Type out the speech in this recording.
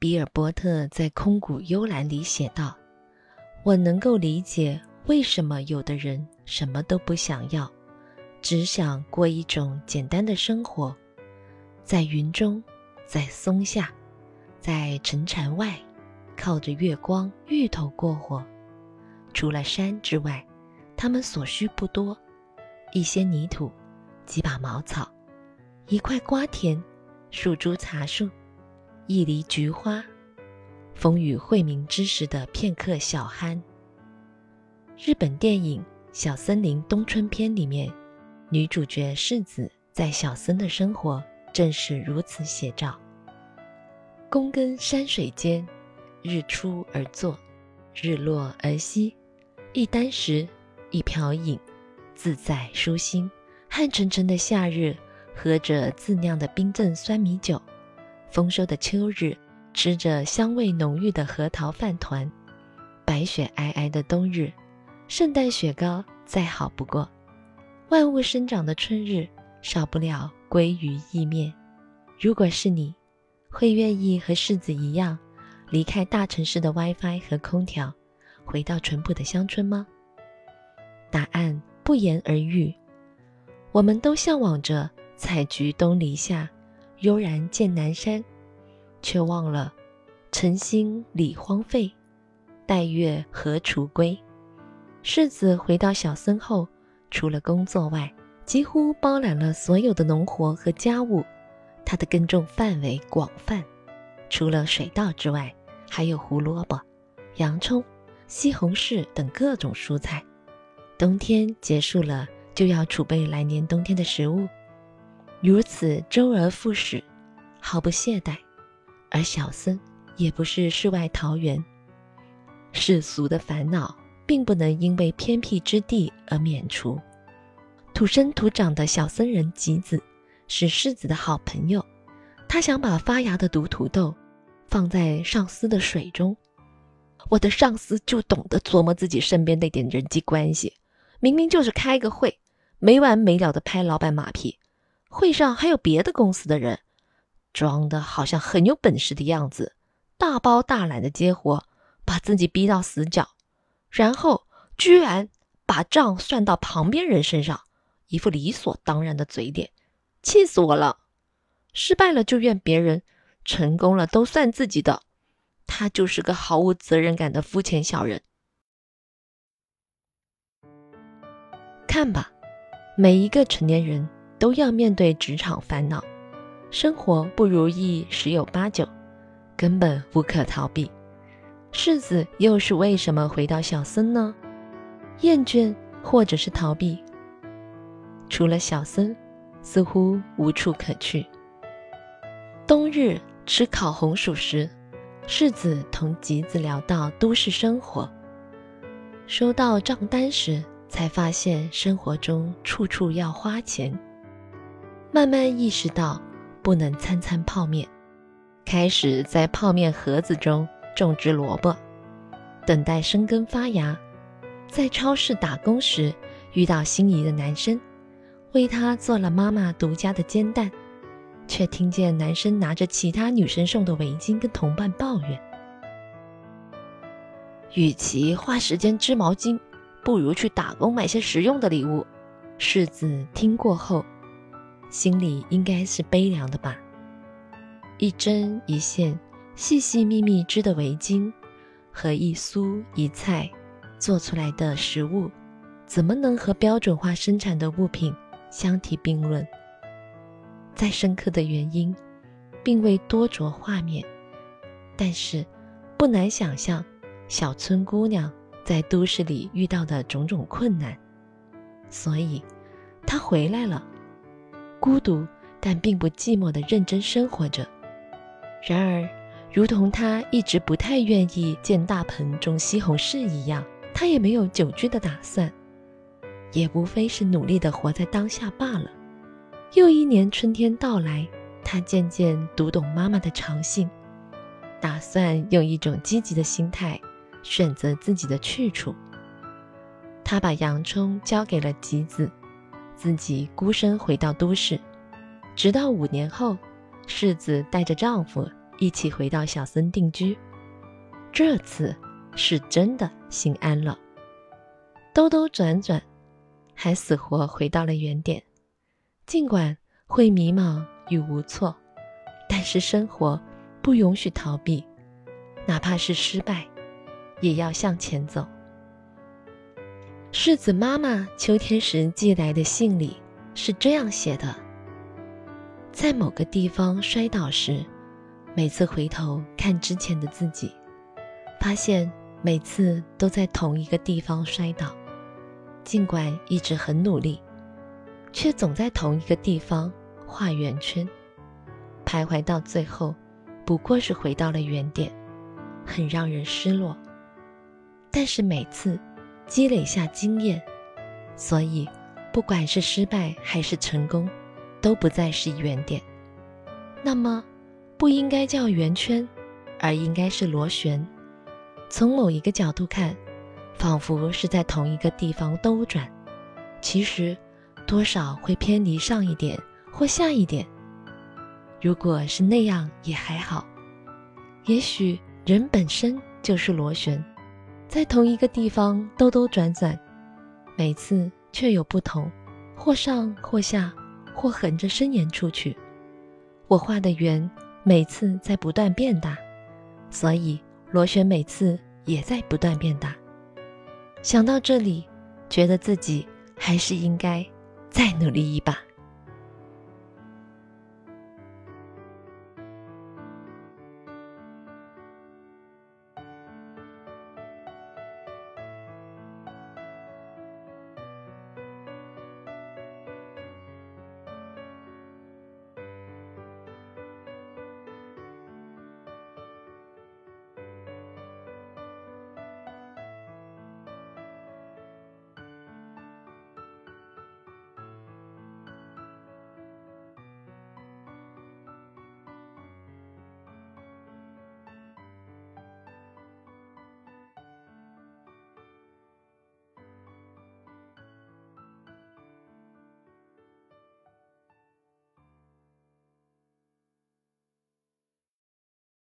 比尔波特在《空谷幽兰》里写道：“我能够理解为什么有的人什么都不想要，只想过一种简单的生活，在云中，在松下，在沉禅外，靠着月光芋头过活。除了山之外，他们所需不多，一些泥土，几把茅草，一块瓜田。”数株茶树，一篱菊花，风雨晦明之时的片刻小酣。日本电影《小森林冬春篇》里面，女主角世子在小森的生活正是如此写照。躬耕山水间，日出而作，日落而息，一箪食，一瓢饮，自在舒心。汗沉沉的夏日。喝着自酿的冰镇酸米酒，丰收的秋日吃着香味浓郁的核桃饭团，白雪皑皑的冬日，圣诞雪糕再好不过。万物生长的春日，少不了鲑鱼意面。如果是你，会愿意和世子一样，离开大城市的 WiFi 和空调，回到淳朴的乡村吗？答案不言而喻。我们都向往着。采菊东篱下，悠然见南山，却忘了晨兴理荒废，待月荷锄归。世子回到小森后，除了工作外，几乎包揽了所有的农活和家务。他的耕种范围广泛，除了水稻之外，还有胡萝卜、洋葱、西红柿等各种蔬菜。冬天结束了，就要储备来年冬天的食物。如此周而复始，毫不懈怠。而小僧也不是世外桃源，世俗的烦恼并不能因为偏僻之地而免除。土生土长的小僧人吉子是世子的好朋友，他想把发芽的毒土豆放在上司的水中。我的上司就懂得琢磨自己身边那点人际关系，明明就是开个会，没完没了的拍老板马屁。会上还有别的公司的人，装的好像很有本事的样子，大包大揽的接活，把自己逼到死角，然后居然把账算到旁边人身上，一副理所当然的嘴脸，气死我了！失败了就怨别人，成功了都算自己的，他就是个毫无责任感的肤浅小人。看吧，每一个成年人。都要面对职场烦恼，生活不如意十有八九，根本无可逃避。世子又是为什么回到小森呢？厌倦或者是逃避？除了小森，似乎无处可去。冬日吃烤红薯时，世子同吉子聊到都市生活，收到账单时，才发现生活中处处要花钱。慢慢意识到不能餐餐泡面，开始在泡面盒子中种植萝卜，等待生根发芽。在超市打工时遇到心仪的男生，为他做了妈妈独家的煎蛋，却听见男生拿着其他女生送的围巾跟同伴抱怨：“与其花时间织毛巾，不如去打工买些实用的礼物。”世子听过后。心里应该是悲凉的吧。一针一线、细细密密织的围巾，和一蔬一菜做出来的食物，怎么能和标准化生产的物品相提并论？再深刻的原因，并未多着画面，但是不难想象小村姑娘在都市里遇到的种种困难。所以，她回来了。孤独，但并不寂寞的认真生活着。然而，如同他一直不太愿意见大棚种西红柿一样，他也没有久居的打算，也无非是努力的活在当下罢了。又一年春天到来，他渐渐读懂妈妈的长信，打算用一种积极的心态选择自己的去处。他把洋葱交给了吉子。自己孤身回到都市，直到五年后，世子带着丈夫一起回到小森定居。这次是真的心安了，兜兜转转，还死活回到了原点。尽管会迷茫与无措，但是生活不允许逃避，哪怕是失败，也要向前走。世子妈妈秋天时寄来的信里是这样写的：在某个地方摔倒时，每次回头看之前的自己，发现每次都在同一个地方摔倒，尽管一直很努力，却总在同一个地方画圆圈，徘徊到最后，不过是回到了原点，很让人失落。但是每次。积累下经验，所以不管是失败还是成功，都不再是原点。那么，不应该叫圆圈，而应该是螺旋。从某一个角度看，仿佛是在同一个地方兜转，其实多少会偏离上一点或下一点。如果是那样也还好，也许人本身就是螺旋。在同一个地方兜兜转转，每次却有不同，或上或下，或横着伸延出去。我画的圆每次在不断变大，所以螺旋每次也在不断变大。想到这里，觉得自己还是应该再努力一把。